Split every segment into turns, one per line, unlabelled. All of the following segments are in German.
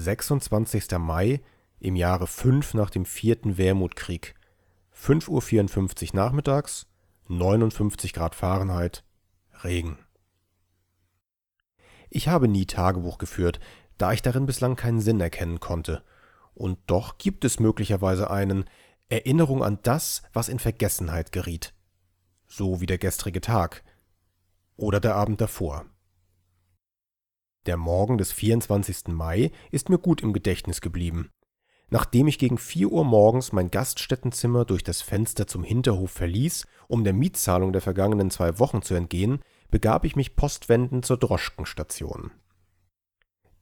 26. Mai im Jahre 5 nach dem vierten Wermutkrieg. 5.54 Uhr nachmittags, 59 Grad Fahrenheit, Regen. Ich habe nie Tagebuch geführt, da ich darin bislang keinen Sinn erkennen konnte. Und doch gibt es möglicherweise einen Erinnerung an das, was in Vergessenheit geriet. So wie der gestrige Tag. Oder der Abend davor. Der Morgen des 24. Mai ist mir gut im Gedächtnis geblieben. Nachdem ich gegen 4 Uhr morgens mein Gaststättenzimmer durch das Fenster zum Hinterhof verließ, um der Mietzahlung der vergangenen zwei Wochen zu entgehen, begab ich mich postwendend zur Droschkenstation.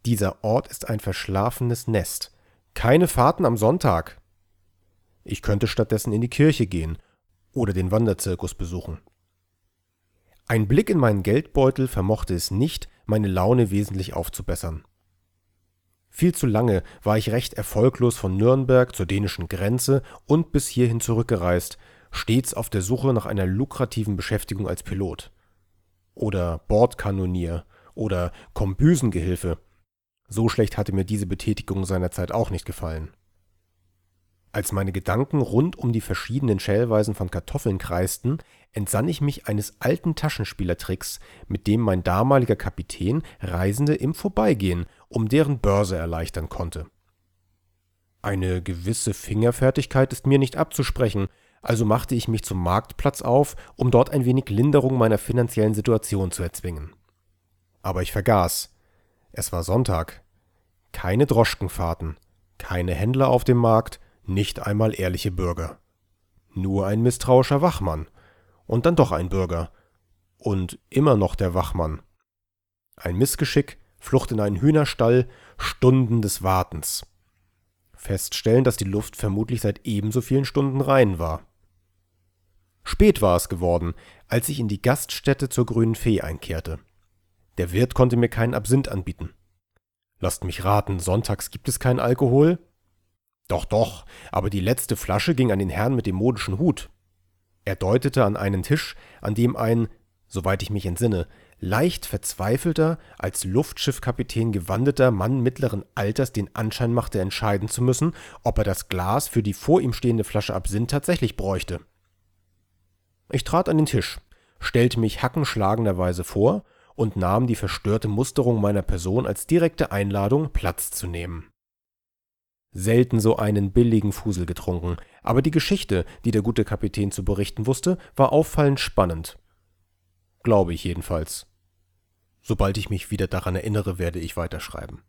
Dieser Ort ist ein verschlafenes Nest. Keine Fahrten am Sonntag. Ich könnte stattdessen in die Kirche gehen oder den Wanderzirkus besuchen. Ein Blick in meinen Geldbeutel vermochte es nicht, meine Laune wesentlich aufzubessern. Viel zu lange war ich recht erfolglos von Nürnberg zur dänischen Grenze und bis hierhin zurückgereist, stets auf der Suche nach einer lukrativen Beschäftigung als Pilot. Oder Bordkanonier oder Kombüsengehilfe. So schlecht hatte mir diese Betätigung seinerzeit auch nicht gefallen. Als meine Gedanken rund um die verschiedenen Schälweisen von Kartoffeln kreisten, entsann ich mich eines alten Taschenspielertricks, mit dem mein damaliger Kapitän Reisende im Vorbeigehen um deren Börse erleichtern konnte. Eine gewisse Fingerfertigkeit ist mir nicht abzusprechen, also machte ich mich zum Marktplatz auf, um dort ein wenig Linderung meiner finanziellen Situation zu erzwingen. Aber ich vergaß. Es war Sonntag. Keine Droschkenfahrten, keine Händler auf dem Markt, nicht einmal ehrliche Bürger. Nur ein misstrauischer Wachmann. Und dann doch ein Bürger. Und immer noch der Wachmann. Ein Missgeschick, Flucht in einen Hühnerstall, Stunden des Wartens. Feststellen, dass die Luft vermutlich seit ebenso vielen Stunden rein war. Spät war es geworden, als ich in die Gaststätte zur Grünen Fee einkehrte. Der Wirt konnte mir keinen Absinth anbieten. Lasst mich raten, sonntags gibt es keinen Alkohol? Doch, doch, aber die letzte Flasche ging an den Herrn mit dem modischen Hut. Er deutete an einen Tisch, an dem ein, soweit ich mich entsinne, leicht verzweifelter, als Luftschiffkapitän gewandeter Mann mittleren Alters den Anschein machte, entscheiden zu müssen, ob er das Glas für die vor ihm stehende Flasche Absinth tatsächlich bräuchte. Ich trat an den Tisch, stellte mich hackenschlagenderweise vor und nahm die verstörte Musterung meiner Person als direkte Einladung, Platz zu nehmen selten so einen billigen Fusel getrunken, aber die Geschichte, die der gute Kapitän zu berichten wusste, war auffallend spannend. Glaube ich jedenfalls. Sobald ich mich wieder daran erinnere, werde ich weiterschreiben